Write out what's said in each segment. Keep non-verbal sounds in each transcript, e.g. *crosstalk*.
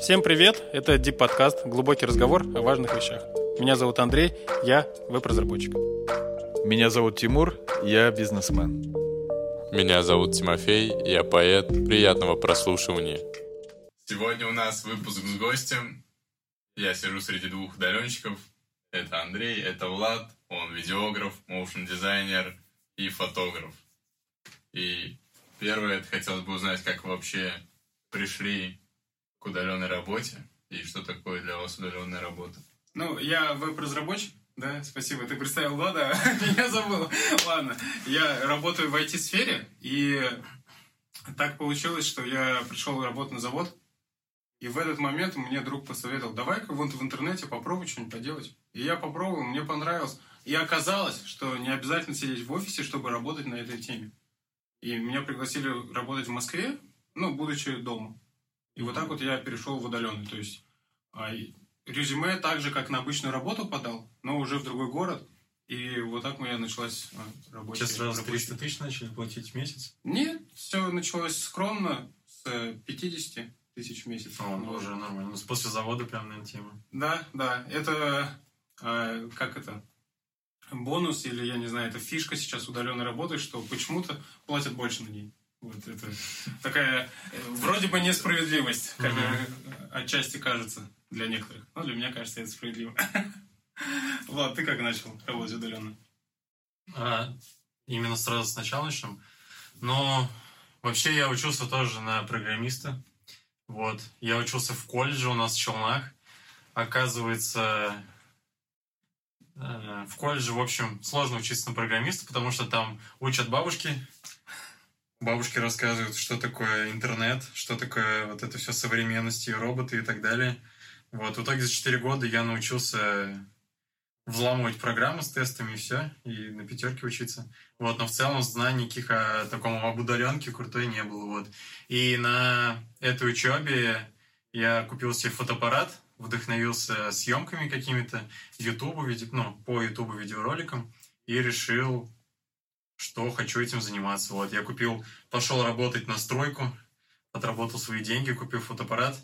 Всем привет! Это Deep подкаст «Глубокий разговор о важных вещах». Меня зовут Андрей, я веб-разработчик. Меня зовут Тимур, я бизнесмен. Меня зовут Тимофей, я поэт. Приятного прослушивания. Сегодня у нас выпуск с гостем. Я сижу среди двух удаленщиков. Это Андрей, это Влад. Он видеограф, моушен дизайнер и фотограф. И первое, это хотелось бы узнать, как вы вообще пришли к удаленной работе и что такое для вас удаленная работа. Ну, я веб-разработчик, да, спасибо. Ты представил Влада, *laughs* меня забыл. Ладно, я работаю в IT-сфере, и так получилось, что я пришел работать на завод, и в этот момент мне друг посоветовал, давай-ка вот в интернете попробуй что-нибудь поделать. И я попробовал, мне понравилось. И оказалось, что не обязательно сидеть в офисе, чтобы работать на этой теме. И меня пригласили работать в Москве, ну, будучи дома. И вот так вот я перешел в удаленный. То есть а, резюме так же, как на обычную работу подал, но уже в другой город. И вот так у меня началась а, работа. Сейчас сразу 300 тысяч начали платить в месяц? Нет, все началось скромно, с 50 тысяч в месяц. О, ну, уже нормально. Ну, после завода прям, наверное, тема. Да, да. Это, э, как это, бонус или, я не знаю, это фишка сейчас удаленной работы, что почему-то платят больше на ней. Вот это такая э, вроде бы несправедливость, как mm-hmm. отчасти кажется для некоторых. Но для меня кажется это справедливо. *laughs* Влад, ты как начал работать удаленно? А, именно сразу сначала начнем. Но вообще я учился тоже на программиста. Вот. Я учился в колледже у нас в Челнах. Оказывается, э, в колледже, в общем, сложно учиться на программиста, потому что там учат бабушки, бабушки рассказывают, что такое интернет, что такое вот это все современности, роботы и так далее. Вот, в итоге за 4 года я научился взламывать программы с тестами и все, и на пятерке учиться. Вот, но в целом знаний никаких о таком об удаленке крутой не было. Вот. И на этой учебе я купил себе фотоаппарат, вдохновился съемками какими-то, YouTube, ну, по YouTube видеороликам, и решил что хочу этим заниматься. Вот, я купил, пошел работать на стройку, отработал свои деньги, купил фотоаппарат.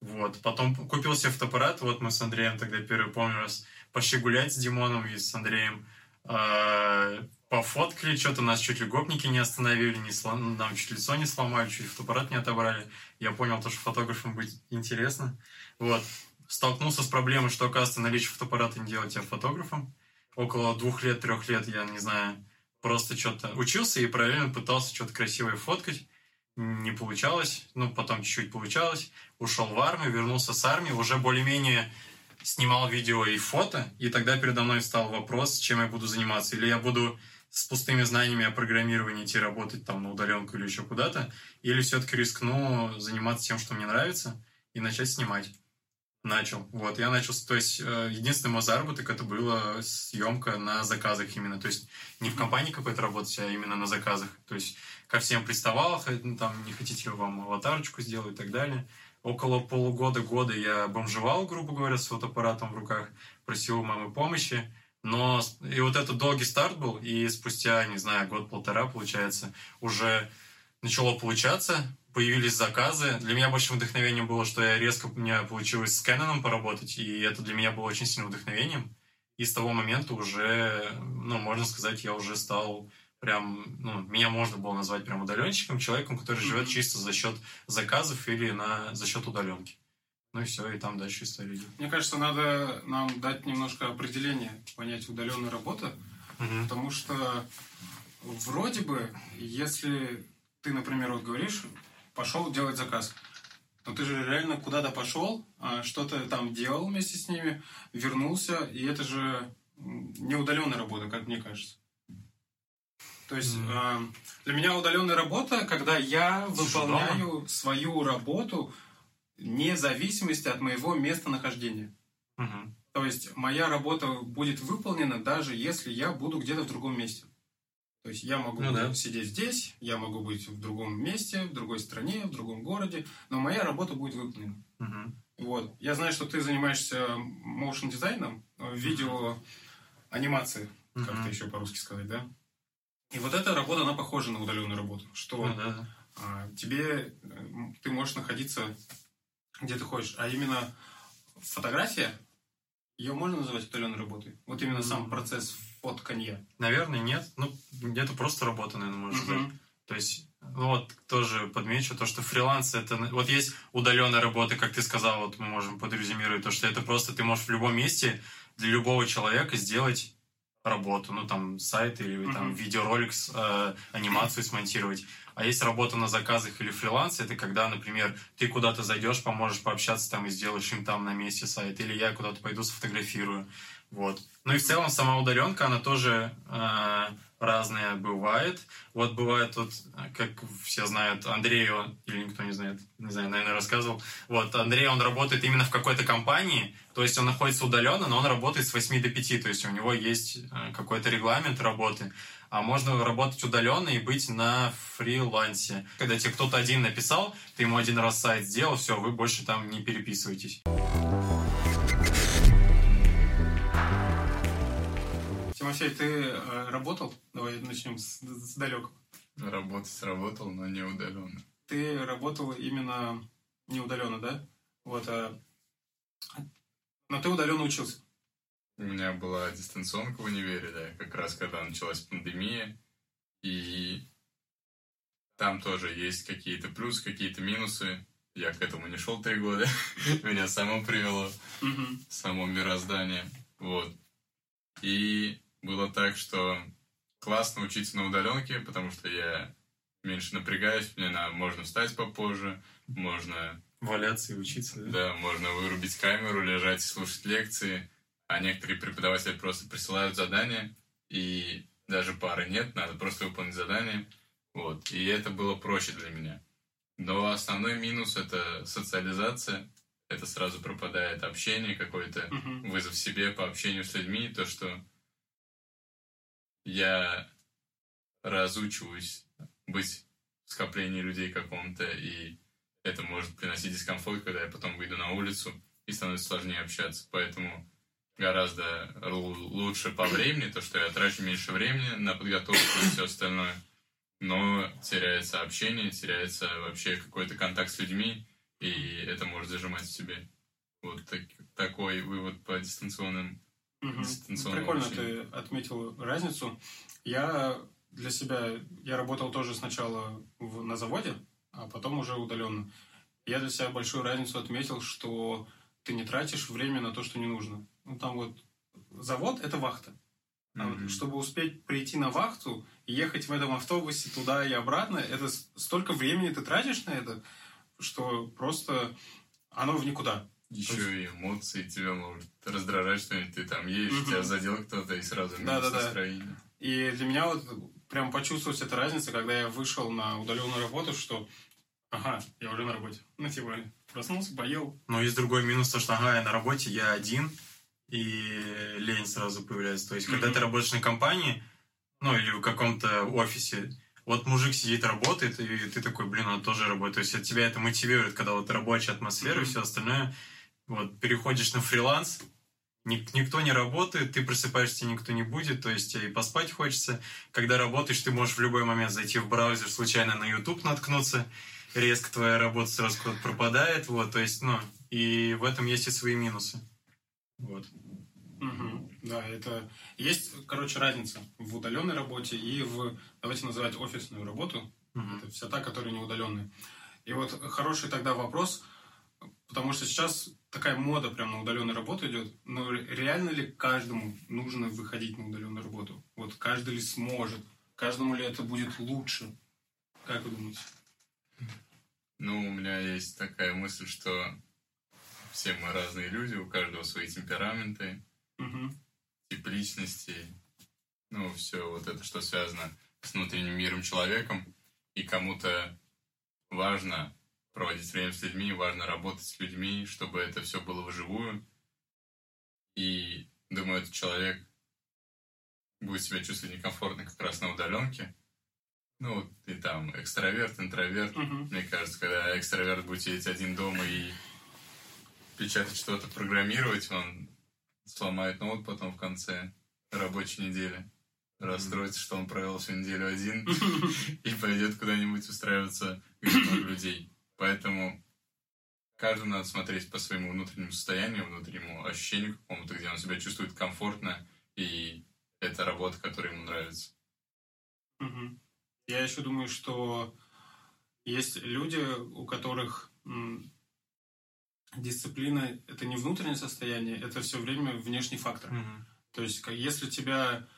Вот, потом купил себе фотоаппарат, вот мы с Андреем тогда первый, помню, раз пошли гулять с Димоном и с Андреем, э, пофоткали, что-то нас чуть ли гопники не остановили, не слом... нам чуть лицо не сломали, чуть фотоаппарат не отобрали. Я понял, то, что фотографам быть интересно. Вот. Столкнулся с проблемой, что, оказывается, наличие фотоаппарата не делать тебя фотографом. Около двух лет, трех лет, я не знаю, просто что-то учился и параллельно пытался что-то красивое фоткать. Не получалось, ну, потом чуть-чуть получалось. Ушел в армию, вернулся с армии, уже более-менее снимал видео и фото, и тогда передо мной встал вопрос, чем я буду заниматься. Или я буду с пустыми знаниями о программировании идти работать там на удаленку или еще куда-то, или все-таки рискну заниматься тем, что мне нравится, и начать снимать начал. Вот, я начал, то есть, э, единственный мой заработок это была съемка на заказах именно. То есть, не в компании какой-то работать, а именно на заказах. То есть, ко всем приставал, ну, там, не хотите вам аватарочку сделать и так далее. Около полугода-года я бомжевал, грубо говоря, с фотоаппаратом в руках, просил у мамы помощи. Но и вот этот долгий старт был, и спустя, не знаю, год-полтора, получается, уже начало получаться, появились заказы. Для меня большим вдохновением было, что я резко у меня получилось с Canon поработать, и это для меня было очень сильным вдохновением. И с того момента уже, ну, можно сказать, я уже стал прям, ну, меня можно было назвать прям удаленщиком, человеком, который живет чисто за счет заказов или на, за счет удаленки. Ну и все, и там дальше история идет. Мне кажется, надо нам дать немножко определение понятия удаленной работы, угу. потому что вроде бы, если ты, например, вот говоришь, пошел делать заказ. Но ты же реально куда-то пошел, а, что-то там делал вместе с ними, вернулся, и это же не удаленная работа, как мне кажется. То есть mm. для меня удаленная работа, когда я выполняю дома? свою работу вне зависимости от моего местонахождения. Mm-hmm. То есть моя работа будет выполнена, даже если я буду где-то в другом месте. То есть я могу ну, да. сидеть здесь, я могу быть в другом месте, в другой стране, в другом городе, но моя работа будет выполнена. Угу. Вот. Я знаю, что ты занимаешься motion дизайном, э, видео анимации, угу. как это еще по-русски сказать, да? И вот эта работа, она похожа на удаленную работу, что ну, да. а, тебе э, ты можешь находиться где ты ходишь, а именно фотография, ее можно называть удаленной работой? Вот именно сам процесс фотканья. Наверное, нет. Ну, где-то просто работа, наверное, можно сказать. Мгм. То есть, ну вот тоже подмечу то, что фриланс это... Вот есть удаленная работа, как ты сказал, вот мы можем подрезюмировать, то, что это просто ты можешь в любом месте для любого человека сделать работу, ну там сайт или там Мгм. видеоролик, с, э, анимацию смонтировать. А есть работа на заказах или фриланс, это когда, например, ты куда-то зайдешь, поможешь пообщаться там и сделаешь им там на месте сайт, или я куда-то пойду сфотографирую. Вот. Ну и в целом сама удаленка, она тоже э, разная бывает. Вот бывает э, как все знают, Андрей, он- или никто не знает, не знаю, наверное, рассказывал. Вот, Андрей, он работает именно в какой-то компании, то есть он находится удаленно, но он работает с 8 до 5, то есть у него есть э, какой-то регламент работы. А можно работать удаленно и быть на фрилансе. Когда тебе кто-то один написал, ты ему один раз сайт сделал, все, вы больше там не переписываетесь. Тимофей, ты э, работал? Давай начнем с, с далекого. Работать работал, но не удаленно. Ты работал именно не удаленно, да? Вот, а... Но ты удаленно учился. У меня была дистанционка в универе, да, как раз когда началась пандемия. И там тоже есть какие-то плюсы, какие-то минусы. Я к этому не шел три года. *laughs* Меня само привело. Само мироздание. Вот. И было так, что классно учиться на удаленке, потому что я меньше напрягаюсь, мне на, можно встать попозже, можно, Валяться и учиться, да? да, можно вырубить камеру, лежать и слушать лекции, а некоторые преподаватели просто присылают задания, и даже пары нет, надо просто выполнить задание. Вот. И это было проще для меня. Но основной минус — это социализация. Это сразу пропадает общение какое-то Мгм. вызов себе по общению с людьми, то, что я разучиваюсь быть в скоплении людей каком-то, и это может приносить дискомфорт, когда я потом выйду на улицу, и становится сложнее общаться. Поэтому гораздо лу- лучше по времени, то, что я трачу меньше времени на подготовку и все остальное, но теряется общение, теряется вообще какой-то контакт с людьми, и это может зажимать в себе. Вот так- такой вывод по дистанционным. Мгм. дистанционного Прикольно обучения. ты отметил разницу. Я для себя, я работал тоже сначала в- на заводе, а потом уже удаленно. Я для себя большую разницу отметил, что ты не тратишь время на то, что не нужно. Ну, там вот завод – это вахта. А вот Мгм. чтобы успеть прийти на вахту и ехать в этом автобусе туда и обратно, это столько времени ты тратишь на это, что просто оно в никуда. Еще и эмоции тебя может раздражать что-нибудь. Ты там едешь, Мгм. тебя задел кто-то, и сразу минус Да-да-да. настроение. И для меня вот прям почувствовалась эта разница, когда я вышел на удаленную работу, что ага, я уже на работе. Ну, типа, проснулся, поел. Но есть другой минус, то, что ага, я на работе, я один, и лень сразу появляется. То есть, когда Мгм. ты работаешь на компании, ну, или в каком-то офисе, вот мужик сидит, работает, и ты такой, блин, он тоже работает. То есть, от тебя это мотивирует, когда вот рабочая атмосфера и Мгм. все остальное. Вот, переходишь на фриланс, ник- никто не работает, ты просыпаешься, никто не будет, то есть и поспать хочется. Когда работаешь, ты можешь в любой момент зайти в браузер, случайно на YouTube наткнуться, резко твоя работа сразу куда-то пропадает, вот, то есть, ну, и в этом есть и свои минусы. Вот. Мгм. Да, это... Есть, короче, разница в удаленной работе и в, давайте называть, офисную работу. Мгм. Это вся та, которая не удаленная. И вот хороший тогда вопрос, потому что сейчас такая мода прям на удаленную работу идет. Но реально ли каждому нужно выходить на удаленную работу? Вот каждый ли сможет? Каждому ли это будет лучше? Как вы думаете? Ну, у меня есть такая мысль, что все мы разные люди, у каждого свои темпераменты, Мгм. тип личности, ну, все вот это, что связано с внутренним миром человеком, и кому-то важно проводить время с людьми, важно работать с людьми, чтобы это все было вживую. И, думаю, этот человек будет себя чувствовать некомфортно как раз на удаленке. Ну, ты там экстраверт, интроверт. Мгм. Мне кажется, когда экстраверт будет сидеть один дома и печатать что-то, программировать, он сломает ноут потом в конце рабочей недели. Расстроится, что он провел всю неделю один *laughs* *laughs* и пойдет куда-нибудь устраиваться, где много людей. Поэтому каждому надо смотреть по своему внутреннему состоянию, внутреннему ощущению какому-то, где он себя чувствует комфортно, и это работа, которая ему нравится. Угу. Я еще думаю, что есть люди, у которых дисциплина – это не внутреннее состояние, это все время внешний фактор. Мгм. То есть, если тебя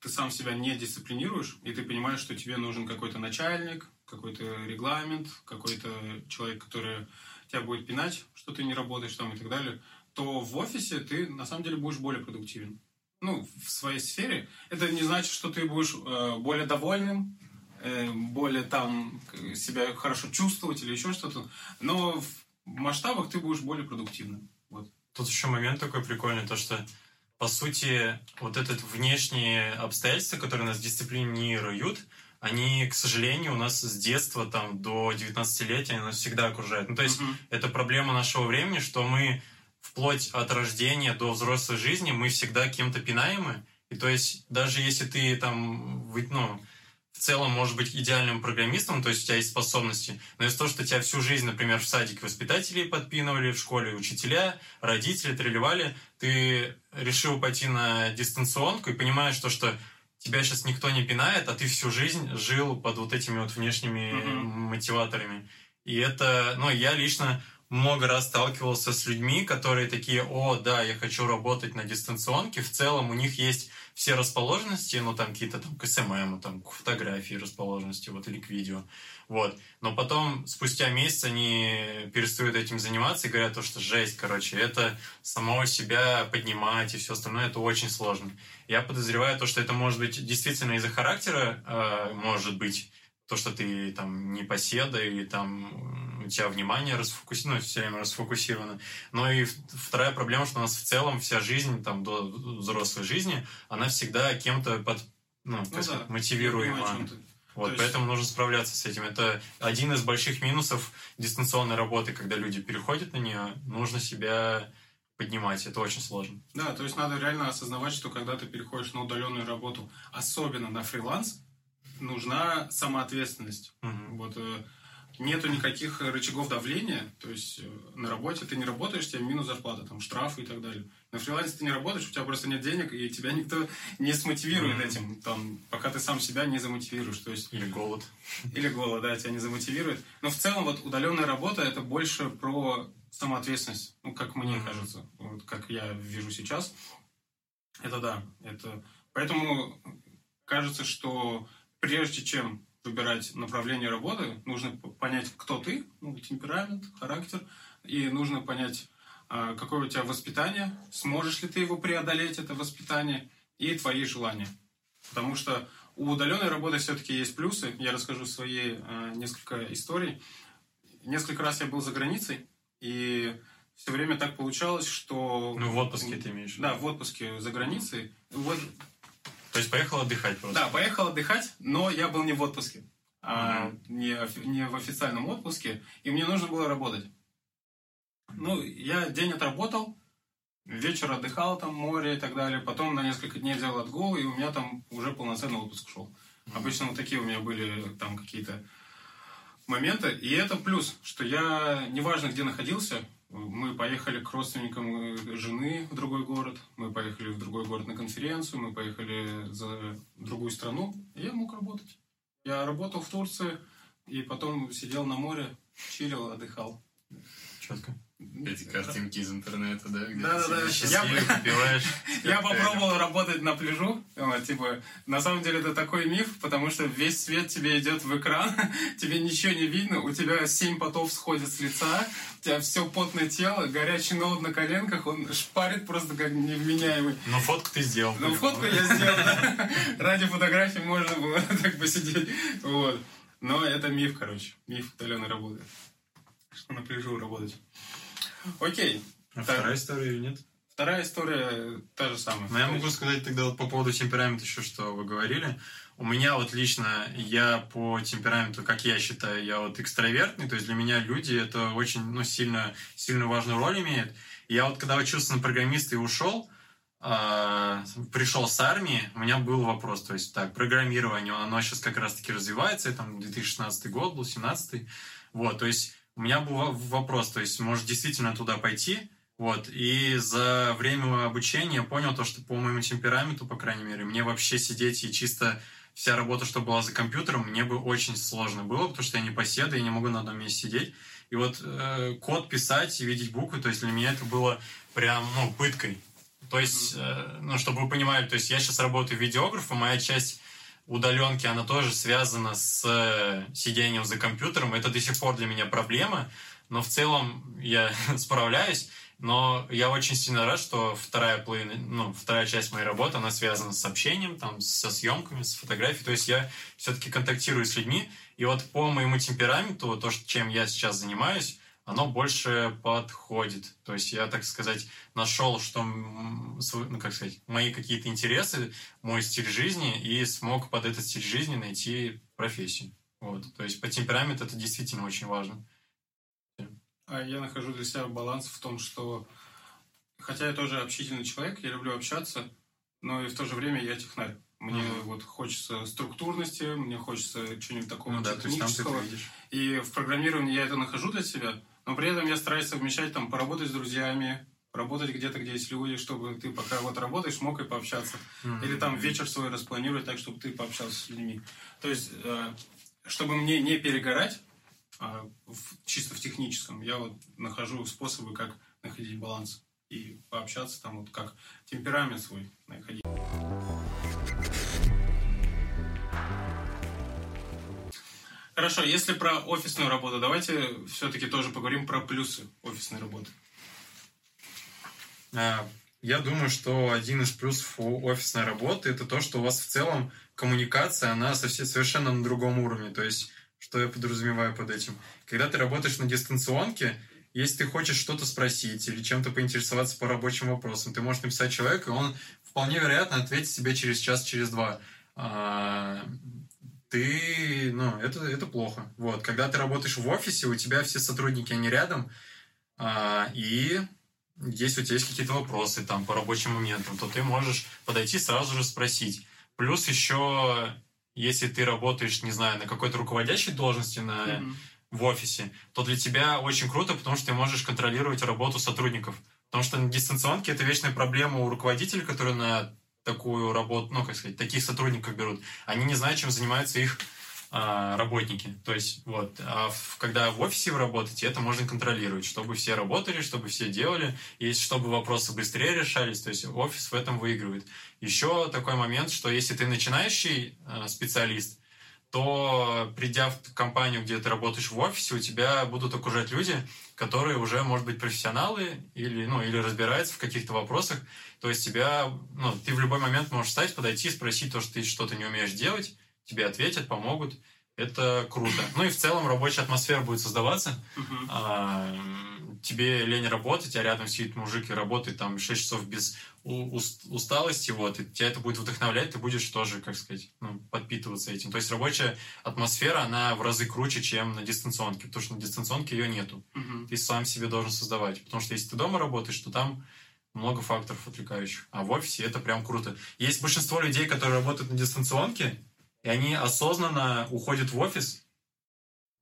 ты сам себя не дисциплинируешь, и ты понимаешь, что тебе нужен какой-то начальник, какой-то регламент, какой-то человек, который тебя будет пинать, что ты не работаешь там и так далее, то в офисе ты на самом деле будешь более продуктивен. Ну, в своей сфере. Это не значит, что ты будешь э, более довольным, более там себя хорошо чувствовать или еще что-то, но в масштабах ты будешь более продуктивным. Вот. Тут еще момент такой прикольный, то что, по сути, вот этот внешние обстоятельства, которые нас дисциплинируют, они, к сожалению, у нас с детства там до 19-летия они нас всегда окружают. Ну, то есть, Мгм. это проблема нашего времени, что мы вплоть от рождения до взрослой жизни мы всегда кем-то пинаемы. И то есть, даже если ты там, ну, целом можешь быть идеальным программистом, то есть у тебя есть способности, но из-за того, что тебя всю жизнь, например, в садике воспитатели подпинывали, в школе учителя, родители тролливали, ты решил пойти на дистанционку и понимаешь то, что тебя сейчас никто не пинает, а ты всю жизнь жил под вот этими вот внешними Мгм. мотиваторами. И это, ну, я лично много раз сталкивался с людьми, которые такие, о, да, я хочу работать на дистанционке, в целом у них есть все расположенности, ну, там какие-то там к SMM, там к фотографии расположенности, вот, или к видео, вот. Но потом, спустя месяц, они перестают этим заниматься и говорят, то, что жесть, короче, это самого себя поднимать и все остальное, это очень сложно. Я подозреваю то, что это может быть действительно из-за характера, э, может быть, то, что ты там не поседа или там у тебя внимание расфокусировано, все время расфокусировано. Но и вторая проблема, что у нас в целом вся жизнь, там, до взрослой жизни, она всегда кем-то под, ну, Ну да, сказать, мотивируема. Вот, есть- поэтому нужно справляться с этим. Это один из больших минусов дистанционной работы, когда люди переходят на нее, нужно себя поднимать. Это очень сложно. Да, то есть надо реально осознавать, что когда ты переходишь на удаленную работу, особенно на фриланс, нужна самоответственность. Мгм. Вот э, нету никаких рычагов давления, то есть э, на работе ты не работаешь, тебе минус зарплата, там штрафы и так далее. На фрилансе ты не работаешь, у тебя просто нет денег, и тебя никто *laughs* не смотивирует Мгм. этим, там, пока ты сам себя не замотивируешь. То есть Или голод. или голод, да, тебя не замотивирует. Но в целом вот удаленная работа это больше про самоответственность, ну, как мне Мгм. кажется, вот как я вижу сейчас. Это да, это... Поэтому кажется, что прежде чем выбирать направление работы, нужно понять, кто ты, ну, темперамент, характер, и нужно понять, а, какое у тебя воспитание, сможешь ли ты его преодолеть, это воспитание, и твои желания. Потому что у удаленной работы все-таки есть плюсы. Я расскажу свои э, несколько историй. Несколько раз я был за границей, и все время так получалось, что... Ну, в отпуске ты имеешь. Да, в отпуске за границей. Вот, То есть поехал отдыхать просто. да, поехал отдыхать, но я был не в отпуске, а не, не в официальном отпуске, и мне нужно было работать. Ну, я день отработал, вечер отдыхал, там море и так далее, потом на несколько дней взял отгул, и у меня там уже полноценный отпуск шел. Обычно вот такие у меня были там какие-то моменты, и это плюс, что я, неважно где находился, мы поехали к родственникам э, жены в другой город, мы поехали в другой город на конференцию, мы поехали за другую страну, и я мог работать. Я работал в Турции, и потом сидел на море, чилил, отдыхал. Четко. Эти картинки из интернета, да? где Да-да-да. ты сидишь. Я- попиваешь. *laughs* Я попробовал работать на пляжу. Типа, на самом деле это такой миф, потому что весь свет тебе идет в экран, *laughs* тебе ничего не видно, у тебя семь потов сходит с лица, у тебя все потное тело, горячий ноут на коленках, он шпарит просто как невменяемый. Но фотку ты сделал. Ну, фотку я сделал, да. *laughs* Ради фотографии можно было так посидеть. Вот. Но это миф, короче. Миф удаленной работы. Что на пляжу работать. Окей. А Так. вторая история или нет? Вторая история та же самая. Но я могу сказать тогда вот по поводу темперамента еще, что вы говорили. У меня вот лично, я по темпераменту, как я считаю, я вот экстравертный, то есть для меня люди это очень, ну, сильно, сильно важную роль имеет. Я вот когда учился на программиста и ушел, а, пришел с армии, у меня был вопрос, то есть так, программирование, оно сейчас как раз-таки развивается, и там 2016 год был, 17 вот, то есть у меня был вопрос, то есть, может действительно туда пойти, вот, и за время обучения я понял то, что по моему темпераменту, по крайней мере, мне вообще сидеть и чисто вся работа, что была за компьютером, мне бы очень сложно было, потому что я не поседа, я не могу на одном месте сидеть. И вот э, код писать и видеть буквы, то есть для меня это было прям, ну, пыткой. То есть, э, ну, чтобы вы понимали, то есть я сейчас работаю видеографом, моя часть удаленки, она тоже связана с э, сидением за компьютером. Это до сих пор для меня проблема, но в целом я *laughs* справляюсь. Но я очень сильно рад, что вторая половина, ну, вторая часть моей работы, она связана с общением, там, со съемками, с фотографией. То есть я все-таки контактирую с людьми. И вот по моему темпераменту, то, чем я сейчас занимаюсь, оно больше подходит. То есть я, так сказать, нашел, что, ну, как сказать, мои какие-то интересы, мой стиль жизни, и смог под этот стиль жизни найти профессию. Вот. То есть по темпераменту это действительно очень важно. А я нахожу для себя баланс в том, что хотя я тоже общительный человек, я люблю общаться, но и в то же время я технарь. Мне mm-hmm. вот хочется структурности, мне хочется чего-нибудь такого ну, да, технического. И в программировании я это нахожу для себя, но при этом я стараюсь совмещать, там, поработать с друзьями, поработать где-то, где есть люди, чтобы ты пока вот работаешь, мог и пообщаться. Mm-hmm. Или там вечер свой распланировать так, чтобы ты пообщался с людьми. То есть, э, чтобы мне не перегорать, а чисто в техническом, я вот нахожу способы, как находить баланс и пообщаться там вот как темперамент свой находить. Хорошо, если про офисную работу, давайте все-таки тоже поговорим про плюсы офисной работы. А, я думаю, что один из плюсов офисной работы это то, что у вас в целом коммуникация, она совершенно на другом уровне. То есть, что я подразумеваю под этим? Когда ты работаешь на дистанционке, если ты хочешь что-то спросить или чем-то поинтересоваться по рабочим вопросам, ты можешь написать человеку, и он вполне вероятно ответит тебе через час, через два. Ты, ну, это, это плохо. Вот, когда ты работаешь в офисе, у тебя все сотрудники, они рядом, а, и если у тебя есть какие-то вопросы там по рабочим моментам, то ты можешь подойти сразу же спросить. Плюс еще, если ты работаешь, не знаю, на какой-то руководящей должности на, mm-hmm. в офисе, то для тебя очень круто, потому что ты можешь контролировать работу сотрудников. Потому что на дистанционке это вечная проблема у руководителя, который на такую работу, ну, как сказать, таких сотрудников берут, они не знают, чем занимаются их а, работники. То есть, вот, а в, когда в офисе вы работаете, это можно контролировать, чтобы все работали, чтобы все делали, и чтобы вопросы быстрее решались, то есть офис в этом выигрывает. Еще такой момент, что если ты начинающий а, специалист, то придя в компанию, где ты работаешь в офисе, у тебя будут окружать люди, которые уже, может быть, профессионалы или, ну, или разбираются в каких-то вопросах. То есть тебя, ну, ты в любой момент можешь встать, подойти, спросить то, что ты что-то не умеешь делать, тебе ответят, помогут. Это круто. *clears throat* Ну и в целом рабочая атмосфера будет создаваться. Uh-huh. А, тебе лень работать, а рядом сидит мужик и работает там 6 часов без усталости, вот, и тебя это будет вдохновлять, ты будешь тоже, как сказать, ну, подпитываться этим. То есть рабочая атмосфера, она в разы круче, чем на дистанционке, потому что на дистанционке ее нету. Uh-huh. Ты сам себе должен создавать. Потому что если ты дома работаешь, то там много факторов отвлекающих. А в офисе это прям круто. Есть большинство людей, которые работают на дистанционке, и они осознанно уходят в офис,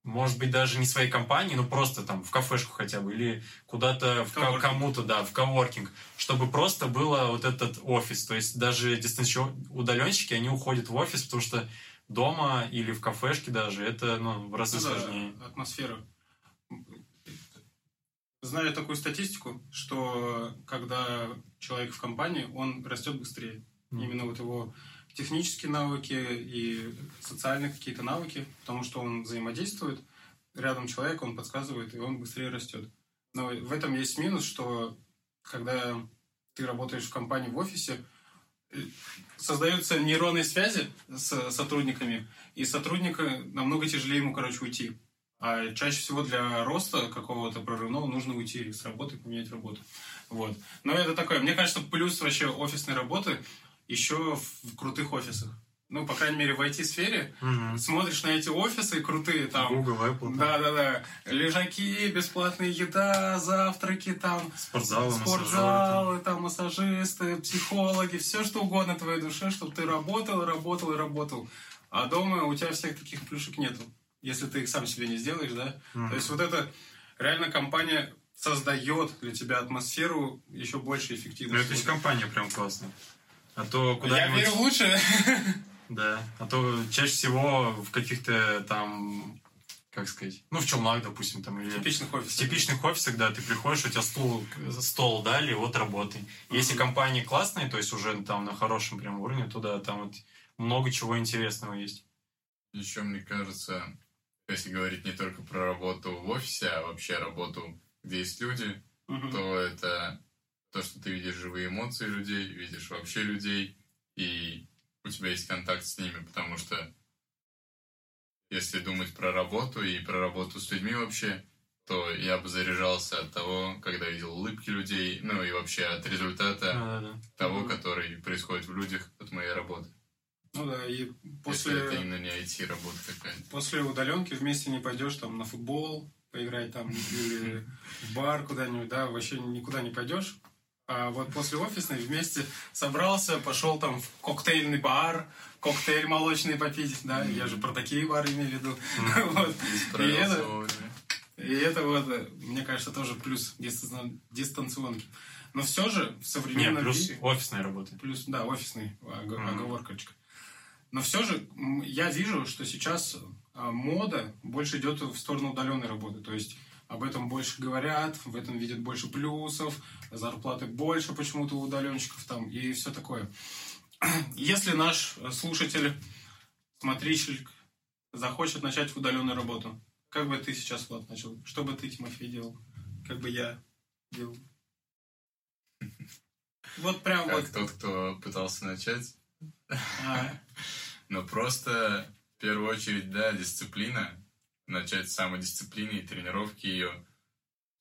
может быть, даже не своей компании, но просто там в кафешку хотя бы, или куда-то в кому-то, да, в коворкинг, чтобы просто было вот этот офис. То есть даже дистанционные удаленщики, они уходят в офис, потому что дома или в кафешке даже это ну, в разы ну, сложнее. Да, атмосфера. Знаю такую статистику, что когда человек в компании, он растет быстрее. Mm. Именно вот его технические навыки и социальные какие-то навыки, потому что он взаимодействует, рядом человек, он подсказывает, и он быстрее растет. Но в этом есть минус, что когда ты работаешь в компании в офисе, э, создаются нейронные связи с сотрудниками, и сотрудника намного тяжелее ему, короче, уйти. А чаще всего для роста какого-то прорывного нужно уйти с работы, поменять работу. Вот. Но это такое. Мне кажется, плюс вообще офисной работы еще в крутых офисах. Ну, по крайней мере, в IT-сфере угу. смотришь на эти офисы крутые, там... Google, Apple. Да-да-да. Лежаки, бесплатная еда, завтраки, там... Спортзалы, Спортзалы, массажисты. там, массажисты, психологи, все что угодно твоей душе, чтобы ты работал, работал и работал. А дома у тебя всех таких плюшек нету. если ты их сам себе не сделаешь, да. Мгм. То есть вот это реально компания создает для тебя атмосферу еще больше Ну, эффективности. это есть компания прям классная. А то Я куда-нибудь... верю в лучшее. *laughs* Да. А то чаще всего в каких-то там, как сказать, ну, в челнах, допустим, там, или... В типичных В офисах. типичных офисах, да, ты приходишь, у тебя стул, стол дали, вот работай. Если компании классные, то есть уже там на хорошем прям уровне, то да, там вот много чего интересного есть. Еще, мне кажется, если говорить не только про работу в офисе, а вообще работу, где есть люди, Мгм. то это то, что ты видишь живые эмоции людей, видишь вообще людей, и у тебя есть контакт с ними, потому что если думать про работу и про работу с людьми вообще, то я бы заряжался от того, когда видел улыбки людей, ну и вообще от результата Да-да-да. того, Мгм. который происходит в людях от моей работы. Ну да, и Если это после, именно не IT-работа какая-то. после удаленки вместе не пойдешь там на футбол поиграть там или в бар куда-нибудь, да, вообще никуда не пойдешь. А вот после офисной вместе собрался, пошел там в коктейльный бар, коктейль молочный попить, да, я же про такие бары имею в виду. *laughs* Вот. И это, и это вот, э, мне кажется, тоже плюс дистан- дистанционки. Но все же в современном плюс мире... офисная работа. Плюс, да, офисный, ог- Мгм. оговоркочка. Но все же я вижу, что сейчас а, мода больше идет в сторону удаленной работы. То есть об этом больше говорят, в этом видят больше плюсов, зарплаты больше почему-то у удаленщиков там и все такое. *clears throat* Если наш слушатель, смотритель захочет начать удаленную работу, как бы ты сейчас, Влад, начал? Что бы ты, Тимофей, делал? Как бы я делал? *laughs* Вот прям вот. Как тот, кто пытался начать. а, *laughs* Но просто, в первую очередь, да, дисциплина. Начать с самодисциплины и тренировки ее.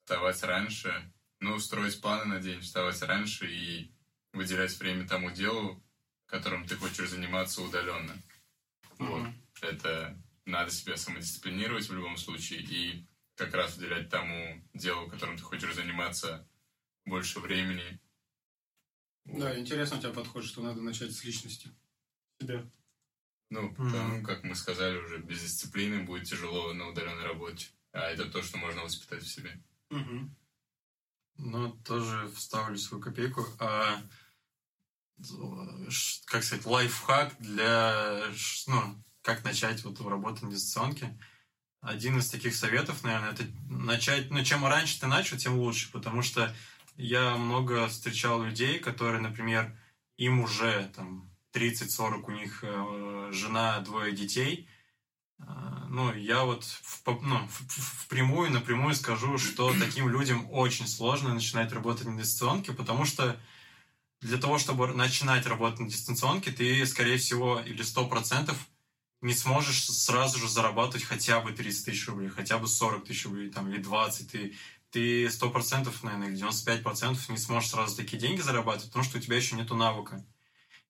Вставать раньше. Ну, строить планы на день, вставать раньше и выделять время тому делу, которым ты хочешь заниматься удаленно. Вот. мгм. Это надо себя самодисциплинировать в любом случае и как раз уделять тому делу, которым ты хочешь заниматься, больше времени. Да, интересно у тебя подход, что надо начать с личности. Себя. Ну, потому, как мы сказали уже, без дисциплины будет тяжело на удаленной работе. А это то, что можно воспитать в себе. Ну, тоже вставлю свою копейку. А, как сказать, лайфхак для, ну, как начать вот работу на дистанционке. Один из таких советов, наверное, это начать, ну, чем раньше ты начал, тем лучше, потому что я много встречал людей, которые, например, им уже там 30-40, у них э, жена, двое детей, а, ну, я вот в, ну, впрямую, напрямую скажу, что *clears throat* таким людям очень сложно начинать работать на дистанционке, потому что для того, чтобы начинать работать на дистанционке, ты, скорее всего, или 100% не сможешь сразу же зарабатывать хотя бы 30 тысяч рублей, хотя бы 40 тысяч рублей, там, или 20. Ты, ты 100%, наверное, или 95% не сможешь сразу такие деньги зарабатывать, потому что у тебя еще нету навыка.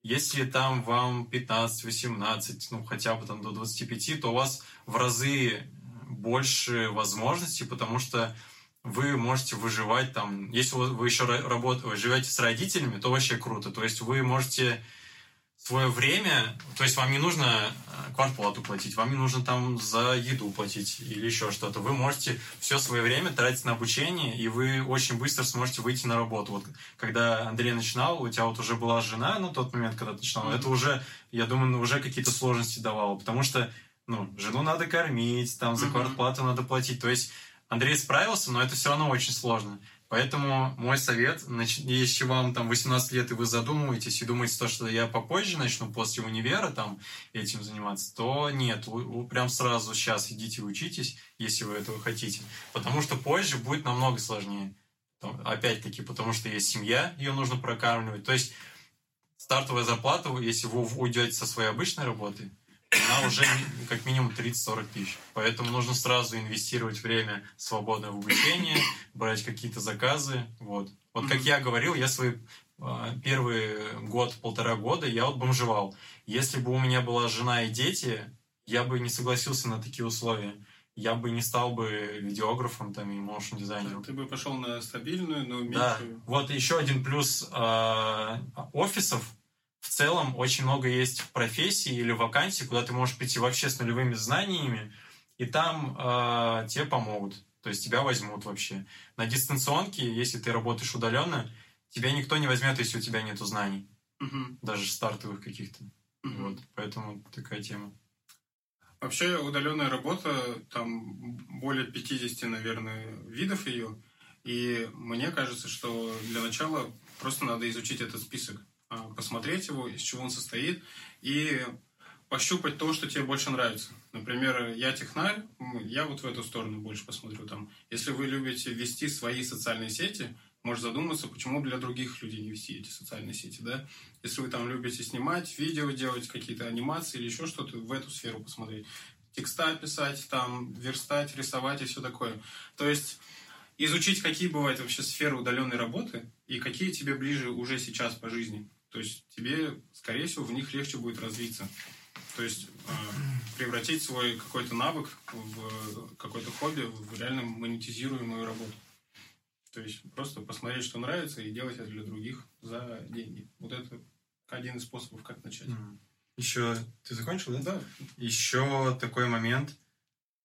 Если там вам 15-18, ну хотя бы там до 25, то у вас в разы больше возможностей, потому что вы можете выживать там, если вы еще ра- работ- ой, живете с родителями, то вообще круто. То есть вы можете свое время, то есть вам не нужно э, квартплату платить, вам не нужно там за еду платить или еще что-то. Вы можете все свое время тратить на обучение, и вы очень быстро сможете выйти на работу. Вот когда Андрей начинал, у тебя вот уже была жена на тот момент, когда ты начинал, это уже, я думаю, уже какие-то сложности давало, потому что ну, жену надо кормить, там за Мгм. квартплату надо платить. То есть Андрей справился, но это все равно очень сложно. Поэтому мой совет, если вам там 18 лет и вы задумываетесь и думаете, то, что я попозже начну после универа там этим заниматься, то нет, прям сразу сейчас идите учитесь, если вы этого хотите. Потому что позже будет намного сложнее. Опять-таки, потому что есть семья, ее нужно прокармливать. То есть стартовая зарплата, если вы уйдете со своей обычной работы, она уже как минимум 30-40 тысяч. Поэтому нужно сразу инвестировать время свободное в обучение, брать какие-то заказы. Вот, вот как я говорил, я свой а, первый год, полтора года я вот бомжевал. Если бы у меня была жена и дети, я бы не согласился на такие условия. Я бы не стал бы видеографом там, и моушн дизайнером. Ты бы пошел на стабильную, но Да, меньшую. вот еще один плюс э, офисов. В целом очень много есть профессий или вакансий, куда ты можешь прийти вообще с нулевыми знаниями и там э, тебе помогут. То есть тебя возьмут вообще. На дистанционке, если ты работаешь удаленно, тебя никто не возьмет, если у тебя нет знаний. Мгм. Даже стартовых каких-то. Мгм. Вот. Поэтому такая тема. Вообще удаленная работа, там более 50, наверное, видов ее. И мне кажется, что для начала просто надо изучить этот список, посмотреть его, из чего он состоит, и пощупать то, что тебе больше нравится. Например, я технарь, я вот в эту сторону больше посмотрю. Там, если вы любите вести свои социальные сети, может задуматься, почему для других людей не вести эти социальные сети, да? Если вы там любите снимать, видео делать, какие-то анимации или еще что-то, в эту сферу посмотреть. Текста писать, там, верстать, рисовать и все такое. То есть изучить, какие бывают вообще сферы удаленной работы и какие тебе ближе уже сейчас по жизни. То есть тебе, скорее всего, в них легче будет развиться. То есть э, превратить свой какой-то навык в какое-то хобби, в реально монетизируемую работу. То есть просто посмотреть, что нравится, и делать это для других за деньги. Вот это один из способов, как начать. Еще ты закончил, да? Да, Еще такой момент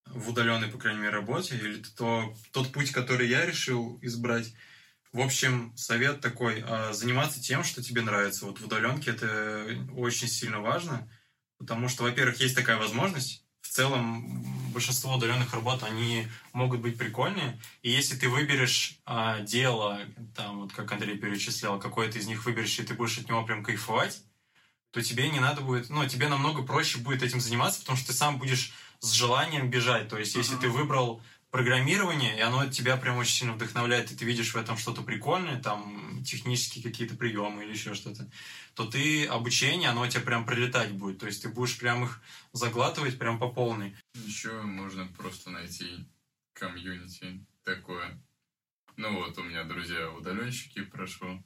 в удаленной, по крайней мере, работе, или то, тот путь, который я решил избрать. В общем, совет такой, а, заниматься тем, что тебе нравится. Вот в удаленке это очень сильно важно, потому что, во-первых, есть такая возможность. В целом, большинство удаленных работ, они могут быть прикольные. И если ты выберешь а, дело, там, вот как Андрей перечислял, какое-то из них выберешь, и ты будешь от него прям кайфовать, то тебе не надо будет, ну, тебе намного проще будет этим заниматься, потому что ты сам будешь с желанием бежать. То есть, если Ага. ты выбрал программирование, и оно тебя прям очень сильно вдохновляет, и ты видишь в этом что-то прикольное, там, технические какие-то приемы или еще что-то, то ты обучение, оно у тебя прям прилетать будет. То есть, ты будешь прям их заглатывать прям по полной. Еще можно просто найти комьюнити такое. Ну вот, у меня друзья удаленщики, прошу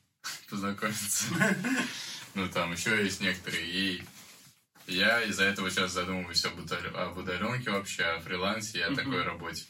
познакомиться. *laughs* Ну там еще есть некоторые. И я из-за этого сейчас задумываюсь об, удал- об удаленке вообще, о фрилансе и о такой работе.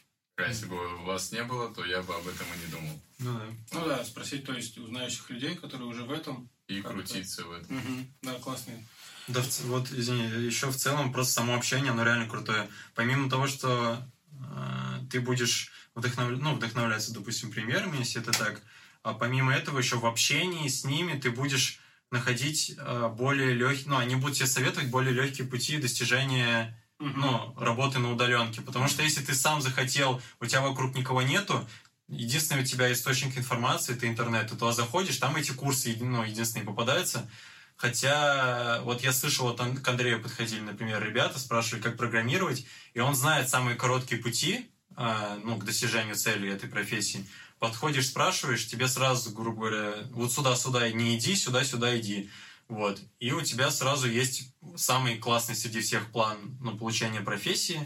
Если бы у вас не было, то я бы об этом и не думал. Ну да. ну да, спросить, то есть, у знающих людей, которые уже в этом. И крутиться в этом. Мгм. Да, классные. Да, вот, извини, еще в целом просто само общение, оно реально крутое. Помимо того, что э, ты будешь вдохнов... ну, вдохновляться, допустим, примерами, если это так, а помимо этого еще в общении с ними ты будешь находить э, более легкие, ну, они будут тебе советовать более легкие пути достижения. Ну, работы на удаленке. Потому что если ты сам захотел, у тебя вокруг никого нету, единственный у тебя источник информации это интернет. Ты туда заходишь, там эти курсы ну, единственные попадаются. Хотя, вот я слышал, вот к Андрею подходили, например, ребята, спрашивали, как программировать, и он знает самые короткие пути а, ну, к достижению цели этой профессии. Подходишь, спрашиваешь, тебе сразу, грубо говоря, вот сюда-сюда не иди, сюда-сюда иди. Вот. И у тебя сразу есть самый классный среди всех план на получение профессии.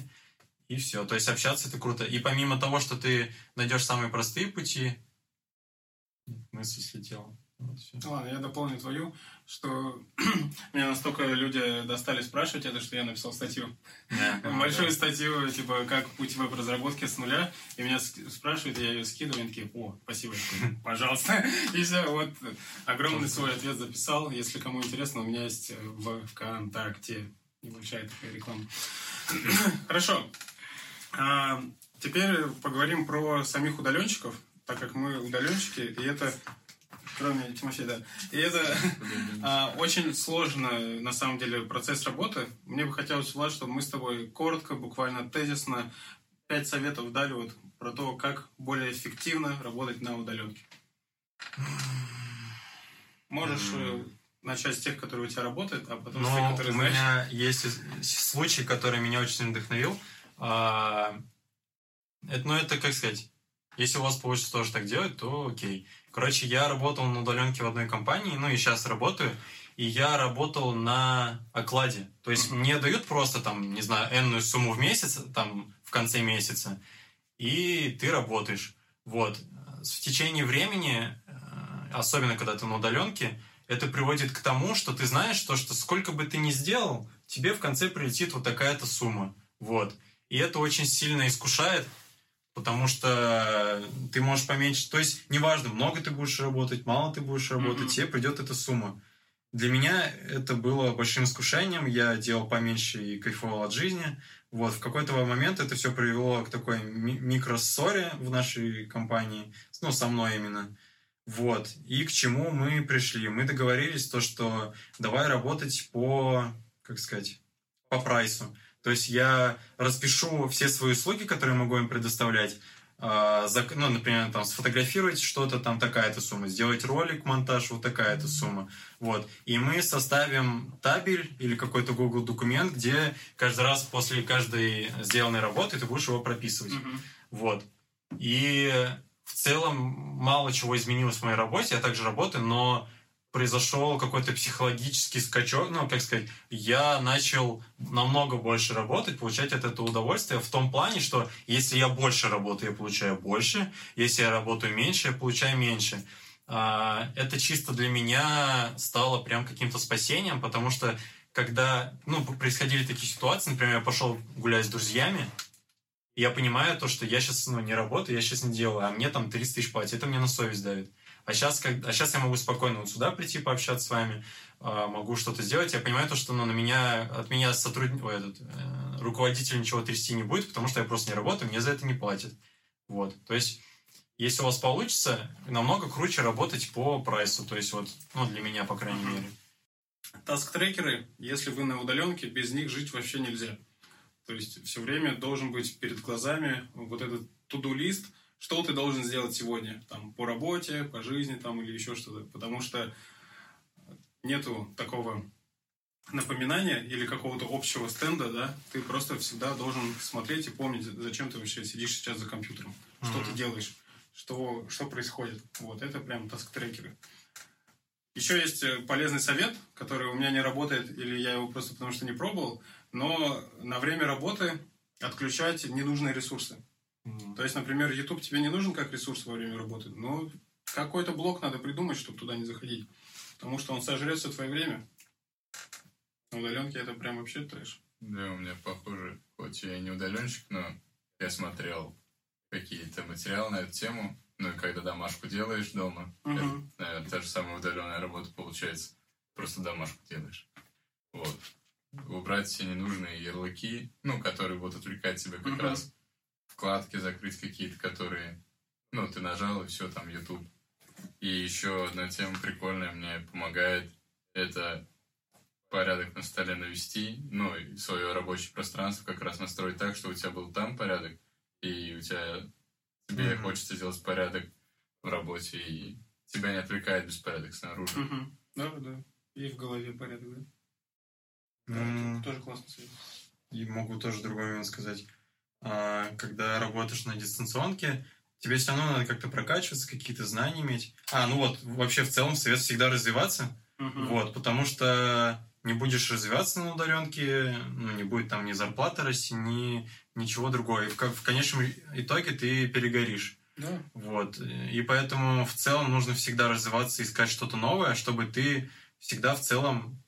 И все. То есть общаться это круто. И помимо того, что ты найдешь самые простые пути, мысль слетела. Вот Ладно, я дополню твою, что *clears throat* меня настолько люди достали спрашивать это, что я написал статью. *laughs* Большую статью, типа, как путь веб-разработки с нуля. И меня спрашивают, я ее скидываю, и они такие, о, спасибо, *laughs* пожалуйста. *laughs* И все, вот огромный свой ответ записал. Если кому интересно, у меня есть в ВКонтакте небольшая такая реклама. *clears throat* Хорошо. А, Теперь поговорим про самих удаленщиков, так как мы удаленщики, и это кроме Тимофея, да. И это а, очень сложно, на самом деле, процесс работы. Мне бы хотелось, Влад, чтобы мы с тобой коротко, буквально тезисно, пять советов дали вот про то, как более эффективно работать на удаленке. Можешь э, начать с тех, которые у тебя работают, а потом с тех, Но которые у меня есть случай, который меня очень вдохновил. А, Это, ну, это, как сказать, если у вас получится тоже так делать, то окей. Короче, я работал на удаленке в одной компании, ну и сейчас работаю, и я работал на окладе. То есть мне дают просто там, не знаю, энную сумму в месяц, там, в конце месяца, и ты работаешь. Вот. В течение времени, э, особенно когда ты на удаленке, это приводит к тому, что ты знаешь, то, что сколько бы ты ни сделал, тебе в конце прилетит вот такая-то сумма. Вот. И это очень сильно искушает, потому что ты можешь поменьше... То есть, неважно, много ты будешь работать, мало ты будешь работать, Мгм. тебе придет эта сумма. Для меня это было большим искушением. Я делал поменьше и кайфовал от жизни. Вот, в какой-то момент это все привело к такой ми- микроссоре в нашей компании, ну, со мной именно. Вот. И к чему мы пришли? Мы договорились то, что давай работать по, как сказать, по прайсу. То есть я распишу все свои услуги, которые могу им предоставлять, а, ну, например, там, сфотографировать что-то, там такая-то сумма, сделать ролик, монтаж, вот такая-то сумма. Вот. И мы составим табель или какой-то Google документ, где каждый раз после каждой сделанной работы ты будешь его прописывать. Мгм. Вот. И в целом мало чего изменилось в моей работе, я также работаю, но произошел какой-то психологический скачок, ну, как сказать, я начал намного больше работать, получать от этого удовольствие в том плане, что если я больше работаю, я получаю больше, если я работаю меньше, я получаю меньше. А, Это чисто для меня стало прям каким-то спасением, потому что когда ну, происходили такие ситуации, например, я пошел гулять с друзьями, я понимаю то, что я сейчас ну, не работаю, я сейчас не делаю, а мне там 30 тысяч платят, это мне на совесть давит. А сейчас, как, а сейчас я могу спокойно вот сюда прийти, пообщаться с вами, а, могу что-то сделать. Я понимаю то, что ну, на меня, от меня сотрудник, ой, этот, э, руководитель ничего трясти не будет, потому что я просто не работаю, мне за это не платят. Вот. То есть, если у вас получится, намного круче работать по прайсу. То есть, вот, ну, для меня, по крайней мере. Таск-трекеры, если вы на удаленке, без них жить вообще нельзя. То есть все время должен быть перед глазами вот этот туду-лист, что ты должен сделать сегодня, там, по работе, по жизни, там, или еще что-то. Потому что нету такого напоминания или какого-то общего стенда, да, ты просто всегда должен смотреть и помнить, зачем ты вообще сидишь сейчас за компьютером, что Мгм. ты делаешь, что, что происходит. Вот, это прям таск-трекеры. Еще есть э, полезный совет, который у меня не работает, или я его просто потому что не пробовал, но на время работы отключать ненужные ресурсы. То есть, например, YouTube тебе не нужен как ресурс во время работы, но какой-то блок надо придумать, чтобы туда не заходить. Потому что он сожрет все твое время. На удаленке это прям вообще трэш. Да, у меня похоже, хоть я и не удаленщик, но я смотрел какие-то материалы на эту тему. Ну и когда домашку делаешь дома, Мгм. это, наверное, та же самая удаленная работа получается. Просто домашку делаешь. Вот. Убрать все ненужные ярлыки, ну, которые будут отвлекать тебя как Мгм. раз. Вкладки закрыть какие-то, которые, ну, ты нажал, и все, там, YouTube. И еще одна тема прикольная мне помогает, это порядок на столе навести, ну, и свое рабочее пространство как раз настроить так, что у тебя был там порядок, и у тебя тебе Мгм. хочется делать порядок в работе, и тебя не отвлекает беспорядок снаружи. Мгм. Да, да. И в голове порядок, да? Да, М. это тоже классный совет. И могу тоже другой момент сказать. А, Когда работаешь на дистанционке, тебе все равно надо как-то прокачиваться, какие-то знания иметь. А, ну вот, вообще в целом совет всегда развиваться. Мгм. Вот, потому что не будешь развиваться на удаленке, ну, не будет там ни зарплаты расти, ни ничего другого. И в, в конечном итоге ты перегоришь. Да. Вот. И поэтому в целом нужно всегда развиваться, искать что-то новое, чтобы ты всегда в целом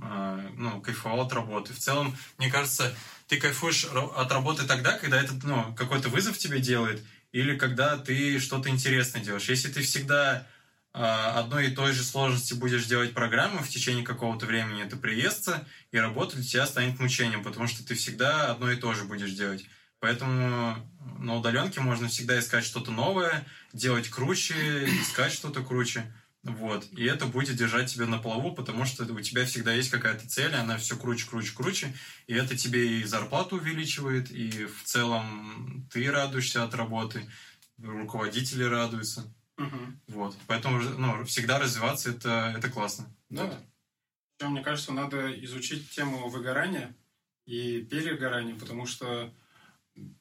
а, ну, кайфовал от работы. В целом, мне кажется, ты кайфуешь от работы тогда, когда это ну, какой-то вызов тебе делает, или когда ты что-то интересное делаешь. Если ты всегда а, одной и той же сложности будешь делать программу в течение какого-то времени, это приестся, и работа для тебя станет мучением, потому что ты всегда одно и то же будешь делать. Поэтому на удаленке можно всегда искать что-то новое, делать круче, искать что-то круче. Вот. И это будет держать тебя на плаву, потому что у тебя всегда есть какая-то цель, она все круче, круче, круче. И это тебе и зарплату увеличивает, и в целом ты радуешься от работы, руководители радуются. Мгм. Вот. Поэтому ну, всегда развиваться это, это классно. Да. Причем, мне кажется, надо изучить тему выгорания и перегорания, потому что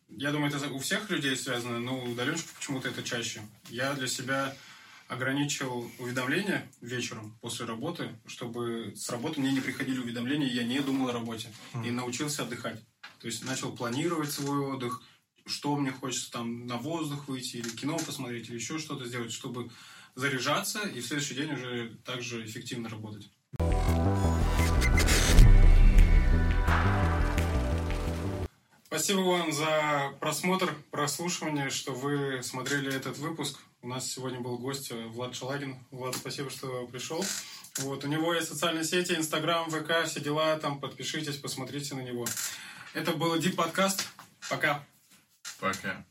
я думаю, это у всех людей связано, но у удаленщиков почему-то это чаще. Я для себя ограничил уведомления вечером после работы, чтобы с работы мне не приходили уведомления, я не думал о работе. И научился отдыхать. То есть начал планировать свой отдых, что мне хочется там на воздух выйти, или кино посмотреть, или еще что-то сделать, чтобы заряжаться и в следующий день уже также эффективно работать. Спасибо вам за просмотр, прослушивание, что вы смотрели этот выпуск. У нас сегодня был гость э, Влад Шалагин. Влад, спасибо, что пришел. Вот, у него есть социальные сети, Инстаграм, ВК, все дела, там подпишитесь, посмотрите на него. Это был Дип подкаст. Пока. Пока.